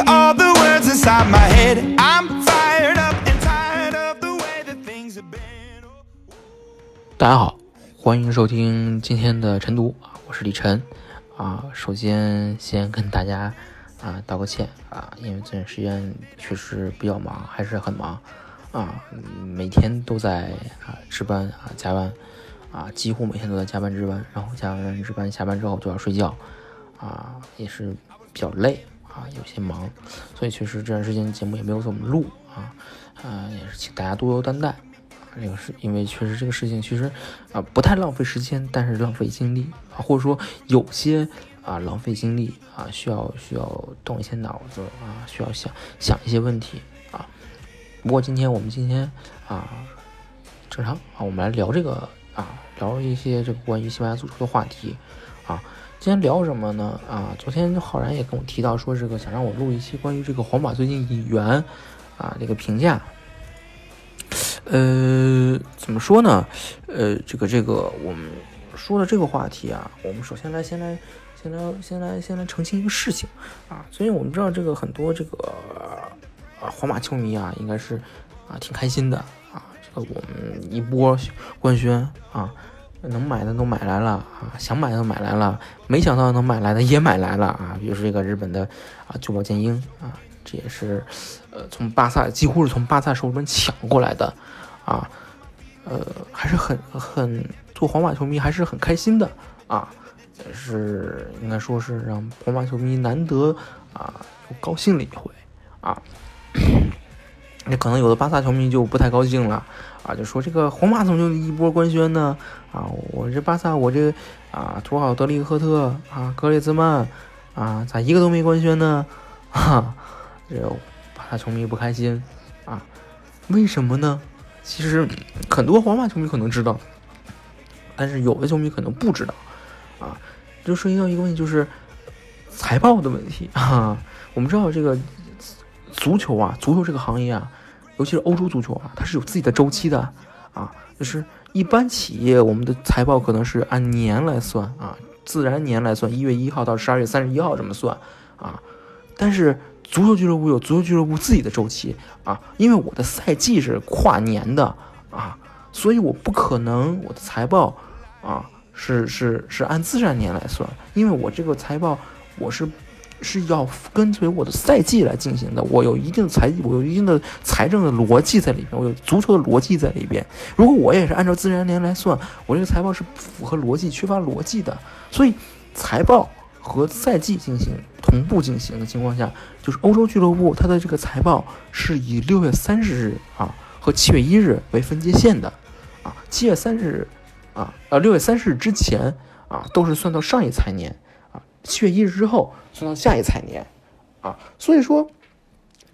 all the words inside my head. I'm fired up and tired of the way that things have been. 大家好，欢迎收听今天的晨读啊，我是李晨啊。首先先跟大家啊道个歉啊，因为这段时间确实比较忙，还是很忙啊，每天都在啊值班啊加班啊，几乎每天都在加班值班，然后加完值班下班之后就要睡觉啊，也是比较累啊，有些忙，所以确实这段时间节目也没有怎么录啊，啊也是请大家多多担待。这个是因为确实这个事情其实啊不太浪费时间，但是浪费精力啊，或者说有些啊浪费精力啊，需要需要动一些脑子啊，需要想想一些问题啊。不过今天我们今天啊正常啊，我们来聊这个啊聊一些这个关于西班牙足球的话题啊。今天聊什么呢？啊，昨天浩然也跟我提到说这个想让我录一期关于这个皇马最近引援啊这个评价。呃，怎么说呢？呃，这个这个，我们说的这个话题啊，我们首先来先来先来先来先来澄清一个事情啊。所以我们知道这个很多这个啊皇马球迷啊，应该是啊挺开心的啊。这个我们一波官宣啊，能买的都买来了啊，想买的都买来了，没想到能买来的也买来了啊。比如说这个日本的啊久保建英啊，这也是呃从巴萨几乎是从巴萨手里面抢过来的。啊，呃，还是很很做皇马球迷还是很开心的啊，是应该说是让皇马球迷难得啊高兴了一回啊。那可能有的巴萨球迷就不太高兴了啊，就说这个皇马怎么就一波官宣呢？啊，我这巴萨我这啊土豪德里赫特啊格列兹曼啊咋一个都没官宣呢？哈，这巴萨球迷不开心啊，为什么呢？其实很多皇马球迷可能知道，但是有的球迷可能不知道，啊，就涉及到一个问题，就是财报的问题啊。我们知道这个足球啊，足球这个行业啊，尤其是欧洲足球啊，它是有自己的周期的啊。就是一般企业，我们的财报可能是按年来算啊，自然年来算，一月一号到十二月三十一号这么算啊。但是足球俱乐部有足球俱乐部自己的周期啊，因为我的赛季是跨年的啊，所以我不可能我的财报啊是是是按自然年来算，因为我这个财报我是是要跟随我的赛季来进行的，我有一定的财我有一定的财政的逻辑在里边，我有足球的逻辑在里边。如果我也是按照自然年来算，我这个财报是不符合逻辑、缺乏逻辑的，所以财报。和赛季进行同步进行的情况下，就是欧洲俱乐部它的这个财报是以六月三十日啊和七月一日为分界线的，啊，七月三十日啊呃六月三十日之前啊都是算到上一财年，七月一日之后算到下一财年啊，所以说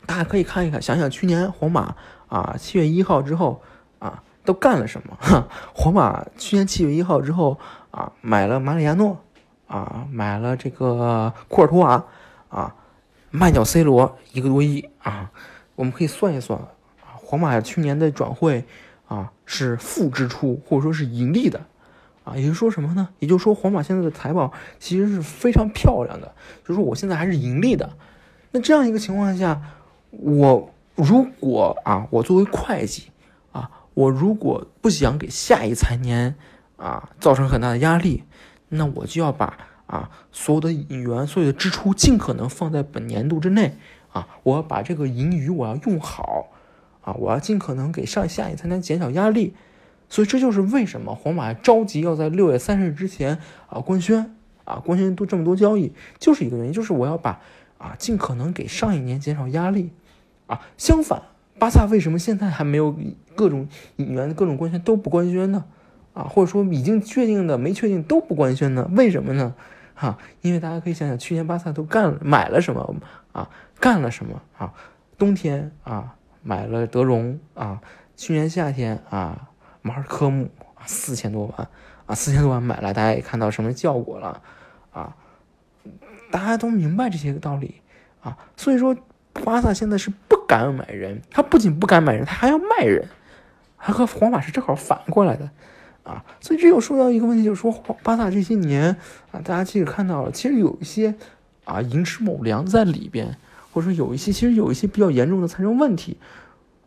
大家可以看一看，想想去年皇马啊七月一号之后啊都干了什么？哈，皇马去年七月一号之后啊买了马里亚诺。啊，买了这个库尔图瓦，啊，卖掉 C 罗一个多亿啊，我们可以算一算，皇马去年的转会啊是负支出或者说是盈利的，也就是说什么呢？也就是说皇马现在的财报其实是非常漂亮的，就是说我现在还是盈利的。那这样一个情况下，我如果啊，我作为会计啊，我如果不想给下一财年啊造成很大的压力。那我就要把啊所有的引援、所有的支出尽可能放在本年度之内啊，我要把这个盈余我要用好啊，我要尽可能给上下一才能减少压力，所以这就是为什么皇马着急要在六月三十日之前啊官宣啊官宣都这么多交易，就是一个原因，就是我要把啊尽可能给上一年减少压力啊。相反，巴萨为什么现在还没有各种引援、各种官宣都不官宣呢？啊，或者说已经确定的、没确定都不官宣呢？为什么呢？哈，因为大家可以想想，去年巴萨都干了买了什么啊？干了什么啊？冬天啊买了德容啊，去年夏天啊马尔科姆啊四千多万啊四千多万买来，大家也看到什么效果了啊？大家都明白这些个道理啊，所以说巴萨现在是不敢买人，他不仅不敢买人，他还要卖人，还和皇马是正好反过来的。啊，所以这又说到一个问题，就是说巴萨这些年啊，大家其实看到了，其实有一些啊寅吃卯粮在里边，或者说有一些其实有一些比较严重的财政问题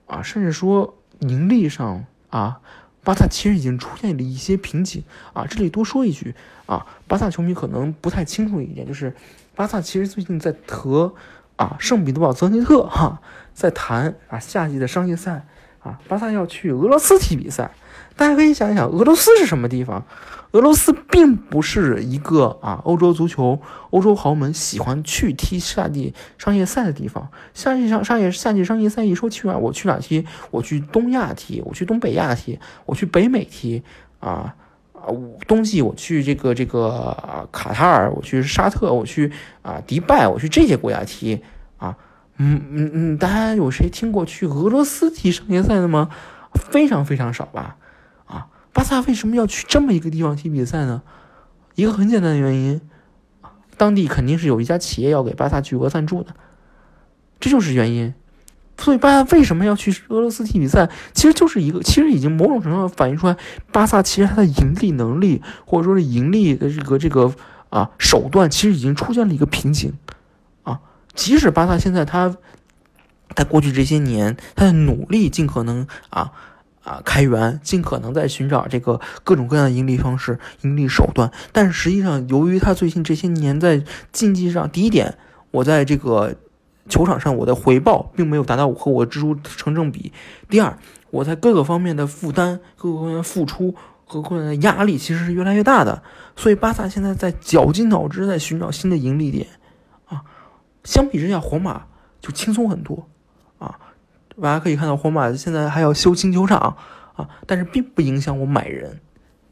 啊，甚至说盈利上啊，巴萨其实已经出现了一些瓶颈啊。这里多说一句啊，巴萨球迷可能不太清楚一点，就是巴萨其实最近在和啊圣彼得堡泽尼特哈在谈啊夏季的商业赛啊，巴萨要去俄罗斯踢比赛。大家可以想一想，俄罗斯是什么地方？俄罗斯并不是一个啊，欧洲足球、欧洲豪门喜欢去踢夏季商业赛的地方。夏季商商业夏季商业赛一说去哪，我去哪踢？我去东亚踢，我去东北亚踢，我去北美踢啊啊！冬季我去这个这个卡塔尔，我去沙特，我去啊迪拜，我去这些国家踢啊。嗯嗯嗯，大家有谁听过去俄罗斯踢商业赛的吗？非常非常少吧。巴萨为什么要去这么一个地方踢比赛呢？一个很简单的原因，当地肯定是有一家企业要给巴萨巨额赞助的，这就是原因。所以巴萨为什么要去俄罗斯踢比赛？其实就是一个，其实已经某种程度上反映出来，巴萨其实它的盈利能力或者说是盈利的这个这个啊手段，其实已经出现了一个瓶颈啊。即使巴萨现在他在过去这些年他的努力，尽可能啊。啊，开源，尽可能在寻找这个各种各样的盈利方式、盈利手段。但实际上，由于他最近这些年在竞技上，第一点，我在这个球场上我的回报并没有达到我和我支出成正比；第二，我在各个方面的负担、各个方面的付出和各个的压力其实是越来越大的。所以，巴萨现在在绞尽脑汁在寻找新的盈利点。啊，相比之下，皇马就轻松很多。啊大家可以看到，皇马现在还要修新球场啊，但是并不影响我买人，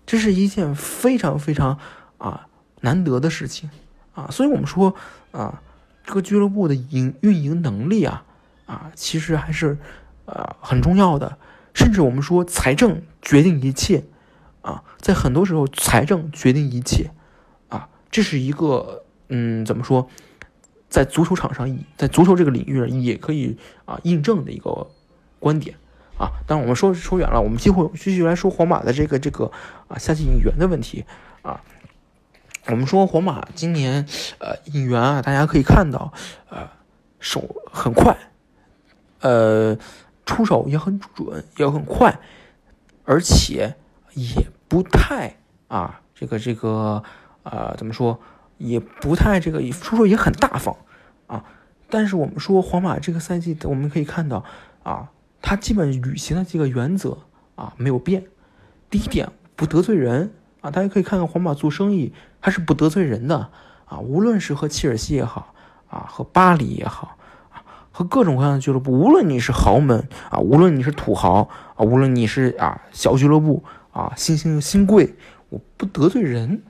这是一件非常非常啊难得的事情啊。所以我们说啊，这个俱乐部的营运营能力啊啊，其实还是啊很重要的。甚至我们说财政决定一切啊，在很多时候财政决定一切啊，这是一个嗯怎么说？在足球场上，在足球这个领域上，也可以啊印证的一个观点啊。当然，我们说说远了，我们继续继续来说皇马的这个这个啊夏季引援的问题啊。我们说皇马今年呃引援啊，大家可以看到呃手很快，呃出手也很准，也很快，而且也不太啊这个这个啊怎么说？也不太这个出手也很大方啊，但是我们说皇马这个赛季，我们可以看到啊，他基本履行的几个原则啊没有变。第一点，不得罪人啊，大家可以看看皇马做生意，他是不得罪人的啊，无论是和切尔西也好啊，和巴黎也好啊，和各种各样的俱乐部，无论你是豪门啊，无论你是土豪啊，无论你是啊小俱乐部啊，新兴新贵，我不得罪人。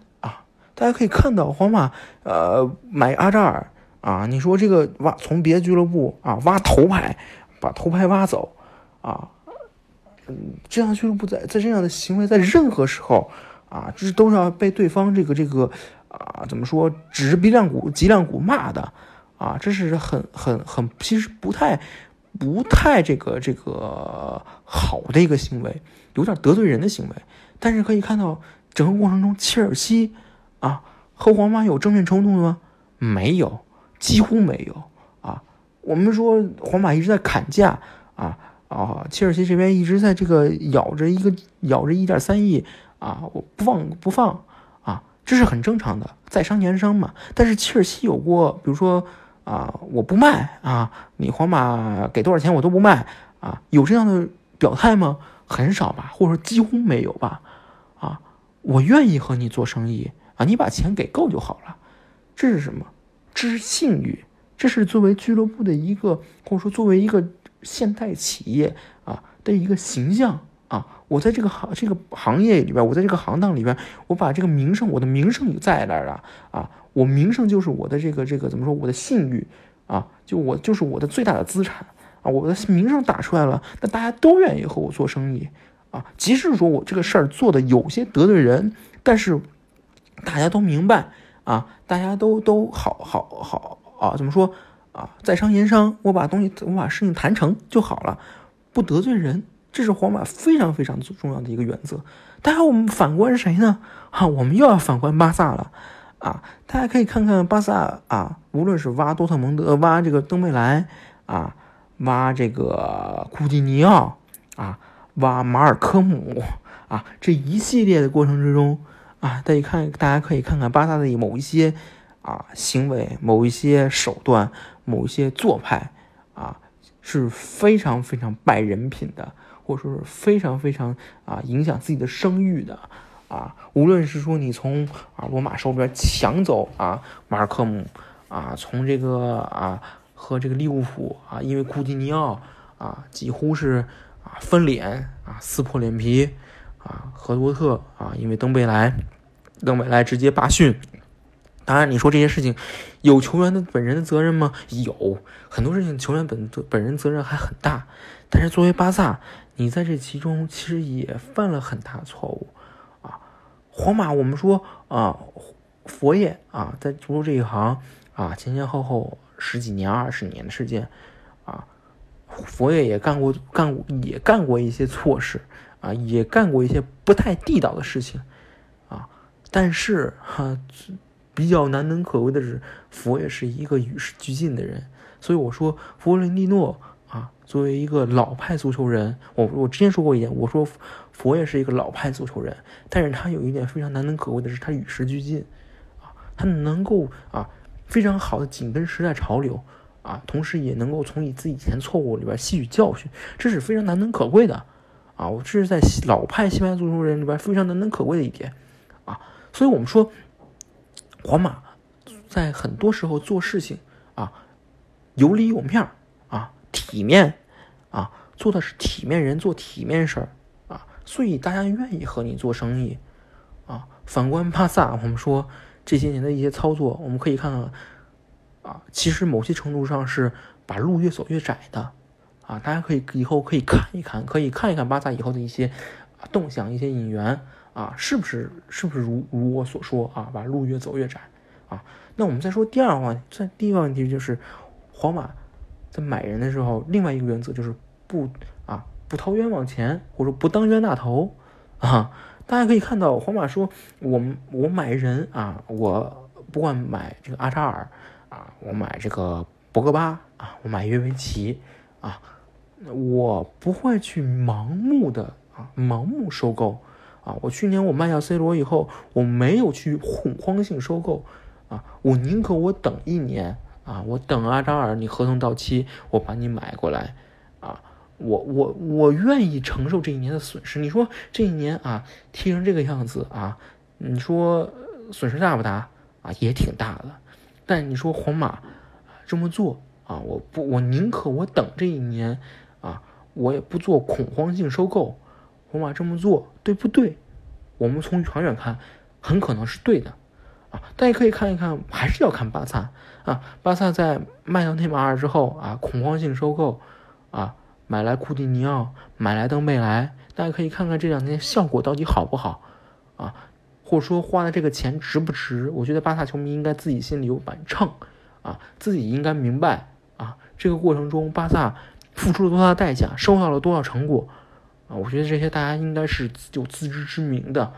大家可以看到，皇马呃买阿扎尔啊，你说这个挖从别的俱乐部啊挖头牌，把头牌挖走啊，嗯，这样俱乐部在在这样的行为在任何时候啊，这都是要被对方这个这个啊怎么说指着鼻梁骨脊梁骨骂的啊，这是很很很其实不太不太这个这个好的一个行为，有点得罪人的行为。但是可以看到整个过程中，切尔西。啊，和皇马有正面冲突吗？没有，几乎没有啊。我们说皇马一直在砍价啊啊，切尔西这边一直在这个咬着一个咬着一点三亿啊，我不放不放啊，这是很正常的，在商言商嘛。但是切尔西有过，比如说啊，我不卖啊，你皇马给多少钱我都不卖啊，有这样的表态吗？很少吧，或者说几乎没有吧？啊，我愿意和你做生意。你把钱给够就好了，这是什么？这是信誉，这是作为俱乐部的一个，或者说作为一个现代企业啊的一个形象啊。我在这个行这个行业里边，我在这个行当里边，我把这个名声，我的名声在那儿了啊。我名声就是我的这个这个怎么说？我的信誉啊，就我就是我的最大的资产啊，我的名声打出来了，那大家都愿意和我做生意啊。即使说我这个事儿做的有些得罪人，但是大家都明白啊，大家都都好好好啊，怎么说啊？在商言商，我把东西我把事情谈成就好了，不得罪人，这是皇马非常非常重要的一个原则。当然，我们反观谁呢？啊，我们又要反观巴萨了。啊，大家可以看看巴萨啊，无论是挖多特蒙德、挖这个登贝莱啊，挖这个库蒂尼奥啊，挖马尔科姆啊，这一系列的过程之中啊，大家看，大家可以看看巴萨的某一些啊行为、某一些手段、某一些做派啊，是非常非常败人品的，或者说是非常非常啊影响自己的声誉的。啊，无论是说你从啊罗马手边抢走啊马尔科姆啊，从这个啊和这个利物浦啊，因为库蒂尼奥啊几乎是啊翻脸啊撕破脸皮啊，和多特啊因为登贝莱登贝莱直接罢训。当然，你说这些事情有球员的本人的责任吗？有很多事情球员本本人责任还很大，但是作为巴萨，你在这其中其实也犯了很大错误。啊皇马，我们说啊，佛爷啊，在足球这一行啊，前前后后十几年、二十年的时间啊，佛爷也干过干过也干过一些错事啊，也干过一些不太地道的事情啊。但是哈，比较难能可贵的是，佛爷是一个与时俱进的人。所以我说，弗伦蒂诺啊，作为一个老派足球人，我我之前说过一点，我说。佛也是一个老派足球人，但是他有一点非常难能可贵的是，他与时俱进，啊，他能够啊非常好的紧跟时代潮流，啊，同时也能够从你自己以前错误里边吸取教训，这是非常难能可贵的，啊，我这是在老派西班牙足球人里边非常难能可贵的一点，啊，所以我们说，皇马在很多时候做事情啊有理有面啊体面，啊做的是体面人做体面事儿。所以大家愿意和你做生意，啊，反观巴萨，我们说这些年的一些操作，我们可以看看，啊，其实某些程度上是把路越走越窄的，啊，大家可以以后可以看一看，可以看一看巴萨以后的一些动向、一些引援，啊，是不是是不是如如我所说啊，把路越走越窄，啊，那我们再说第二个问题，这第一个问题就是，皇马在买人的时候，另外一个原则就是不啊。不掏冤枉钱，或者不当冤大头，啊，大家可以看到，皇马说，我们我买人啊，我不管买这个阿扎尔啊，我买这个博格巴啊，我买约维奇啊，我不会去盲目的啊，盲目收购啊。我去年我卖掉 C 罗以后，我没有去恐慌性收购啊，我宁可我等一年啊，我等阿扎尔你合同到期，我把你买过来啊。我我我愿意承受这一年的损失。你说这一年啊，踢成这个样子啊，你说损失大不大啊？也挺大的。但你说皇马这么做啊，我不，我宁可我等这一年，我也不做恐慌性收购。皇马这么做对不对？我们从长远看，很可能是对的啊。大家可以看一看，还是要看巴萨啊。巴萨在卖掉内马尔之后啊，恐慌性收购啊。买来库蒂尼奥，买来登贝莱，大家可以看看这两天效果到底好不好啊？或者说花的这个钱值不值？我觉得巴萨球迷应该自己心里有板秤啊，自己应该明白啊，这个过程中巴萨付出了多大的代价，收到了多少成果啊？我觉得这些大家应该是有自知之明的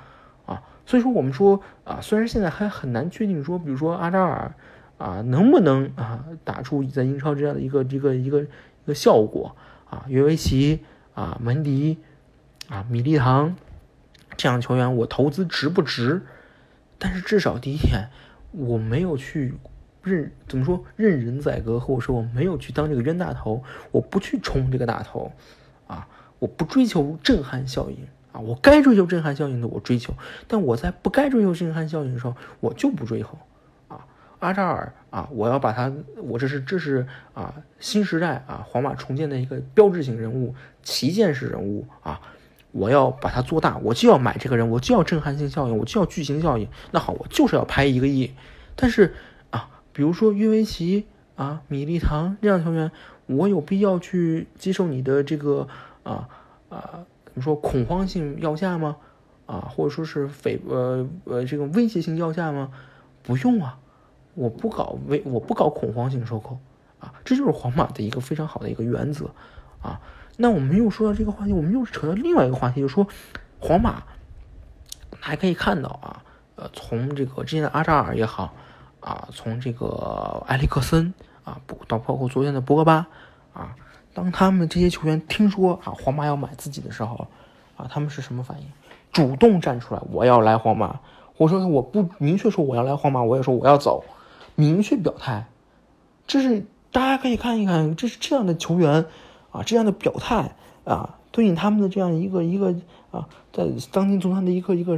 啊。所以说，我们说啊，虽然现在还很难确定说，比如说阿扎尔啊，能不能啊打出在英超这样的一个一个一个一个效果。啊，约维奇啊，门迪啊，米利唐这样的球员，我投资值不值？但是至少第一点，我没有去任怎么说任人宰割，或者说我没有去当这个冤大头，我不去冲这个大头啊，我不追求震撼效应啊，我该追求震撼效应的我追求，但我在不该追求震撼效应的时候，我就不追求。阿扎尔啊，我要把他，我这是这是啊新时代啊皇马重建的一个标志性人物，旗舰式人物啊，我要把它做大，我就要买这个人，我就要震撼性效应，我就要巨星效应。那好，我就是要拍一个亿。但是，比如说约维奇啊，米利唐这样球员，我有必要去接受你的这个啊啊怎么说恐慌性要价吗？啊，或者说是匪呃呃这个威胁性要价吗？不用啊，我不搞威，我不搞恐慌性收购啊，这就是皇马的一个非常好的一个原则啊。那我们又说到这个话题，我们又扯到另外一个话题，就是说皇马还可以看到啊，呃，从这个之前的阿扎尔也好啊，从这个埃里克森啊，不到包括昨天的博格巴啊，当他们这些球员听说啊皇马要买自己的时候啊，他们是什么反应？主动站出来，我要来皇马。我说我不明确说我要来皇马，我也说我要走，明确表态。这是大家可以看一看，这是这样的球员啊，这样的表态啊，对应他们的这样一个一个啊，在当今足坛的一个一个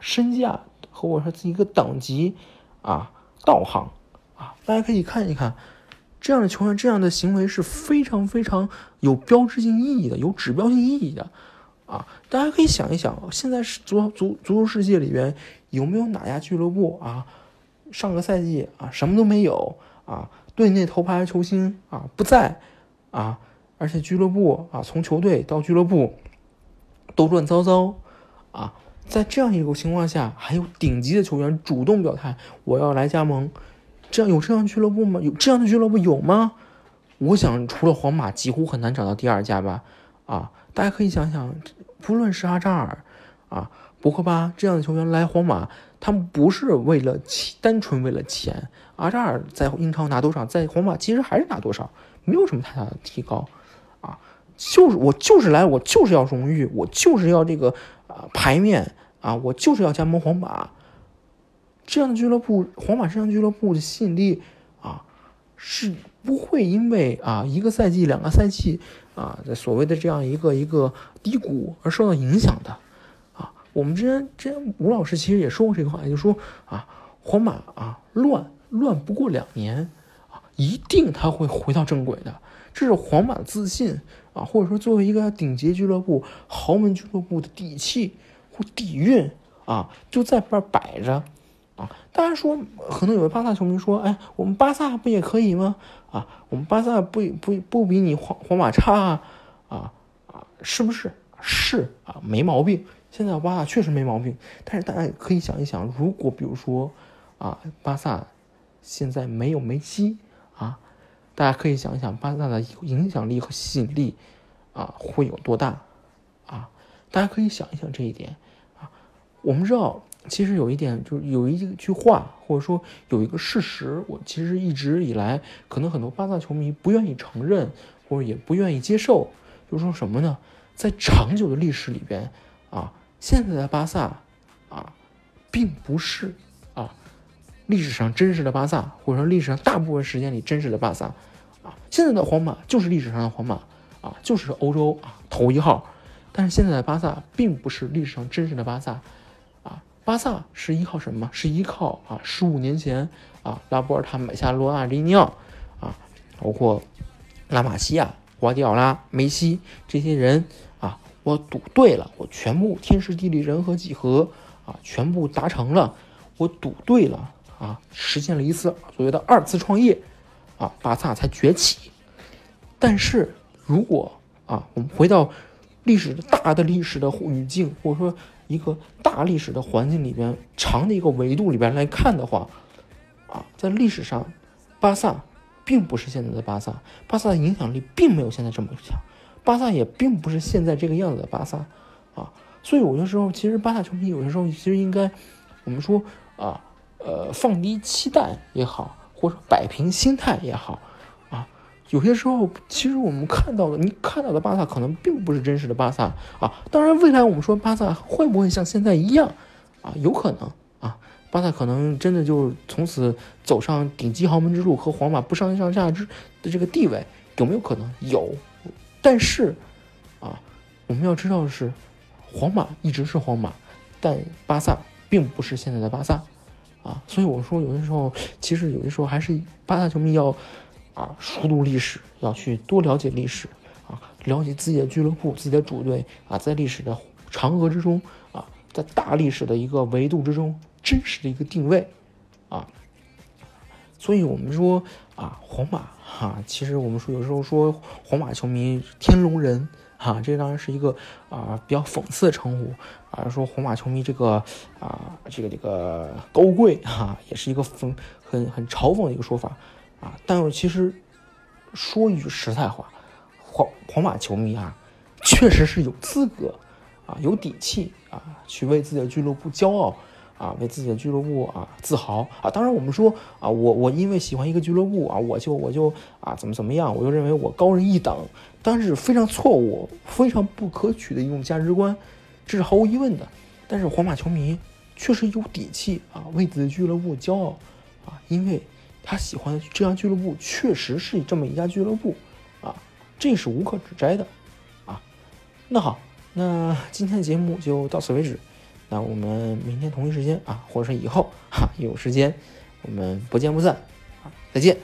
身价和我说一个等级啊，道行啊，大家可以看一看，这样的球员这样的行为是非常非常有标志性意义的，有指标性意义的。啊，大家可以想一想，现在是足足足球世界里边有没有哪家俱乐部啊，上个赛季啊什么都没有啊，队内头牌球星啊不在啊，而且俱乐部啊从球队到俱乐部都乱糟糟啊，在这样一个情况下，还有顶级的球员主动表态我要来加盟，这样有这样俱乐部吗？有这样的俱乐部有吗？我想除了皇马，几乎很难找到第二家吧。啊，大家可以想想。不论是阿扎尔，啊，博格巴这样的球员来皇马，他们不是为了钱，单纯为了钱。阿扎尔在英超拿多少，在皇马其实还是拿多少，没有什么太大的提高，啊，就是我就是来，我就是要荣誉，我就是要这个啊牌面啊，我就是要加盟皇马。这样的俱乐部，皇马这样俱乐部的吸引力啊，是不会因为啊一个赛季、两个赛季。啊，在所谓的这样一个一个低谷而受到影响的，啊，我们之前之前吴老师其实也说过这个话，就说啊，皇马啊乱乱不过两年啊，一定他会回到正轨的，这是皇马的自信啊，或者说作为一个顶级俱乐部、豪门俱乐部的底气或底蕴啊，就在这儿摆着。啊，大家说，可能有的巴萨球迷说，哎，我们巴萨不也可以吗？啊，我们巴萨不不不比你皇皇马差啊？啊啊，是不是？是啊，没毛病。现在巴萨确实没毛病，但是大家可以想一想，如果比如说啊，巴萨现在没有梅西啊，大家可以想一想，巴萨的影响力和吸引力啊会有多大？啊，大家可以想一想这一点啊。我们知道。其实有一点，就是有一句话，或者说有一个事实，我其实一直以来，可能很多巴萨球迷不愿意承认，或者也不愿意接受，就是说什么呢？在长久的历史里边，啊，现在的巴萨，啊，并不是，历史上真实的巴萨，或者说历史上大部分时间里真实的巴萨，啊，现在的皇马就是历史上的皇马，啊，就是欧洲啊头一号，但是现在的巴萨并不是历史上真实的巴萨。啊巴萨是依靠什么？是依靠啊，十五年前啊，拉波尔塔买下罗纳利尼奥啊，包括拉玛西亚、瓜迪奥拉、梅西这些人啊，我赌对了，我全部天时地利人和几何啊，全部达成了，我赌对了啊，实现了一次所谓的二次创业啊，巴萨才崛起。但是如果啊，我们回到历史的大的历史的语境，或者说。一个大历史的环境里边，长的一个维度里边来看的话，啊，在历史上，巴萨并不是现在的巴萨，巴萨的影响力并没有现在这么强，巴萨也并不是现在这个样子的巴萨，啊，所以有些时候，其实巴萨球迷有些时候其实应该，我们说啊，呃，放低期待也好，或者摆平心态也好。啊有些时候，其实我们看到的，你看到的巴萨可能并不是真实的巴萨啊。当然，未来我们说巴萨会不会像现在一样啊？有可能啊，巴萨可能真的就从此走上顶级豪门之路，和皇马不相上下之的这个地位，有没有可能？有。但是啊，我们要知道的是，皇马一直是皇马，但巴萨并不是现在的巴萨啊。所以我说，有些时候，其实有些时候还是巴萨球迷要。啊，熟读历史，要去多了解历史，啊，了解自己的俱乐部、自己的主队，啊，在历史的长河之中，啊，在大历史的一个维度之中，真实的一个定位，啊，所以我们说啊，皇马哈，其实我们说有时候说皇马球迷天龙人哈，这当然是一个啊比较讽刺的称呼啊，说皇马球迷这个啊这个这个高贵哈，也是一个很很很嘲讽的一个说法啊。但是其实说一句实在话，皇皇马球迷啊，确实是有资格啊，有底气啊，去为自己的俱乐部骄傲。啊，为自己的俱乐部啊自豪啊！当然，我们说啊，我我因为喜欢一个俱乐部啊，我就我就啊怎么怎么样，我就认为我高人一等，但是非常错误、非常不可取的一种价值观，这是毫无疑问的。但是皇马球迷确实有底气啊，为自己的俱乐部骄傲啊，因为他喜欢这样俱乐部，确实是这么一家俱乐部啊，这是无可指摘的啊。那好，那今天的节目就到此为止。那我们明天同一时间啊，或者是以后哈，有时间我们不见不散啊，再见。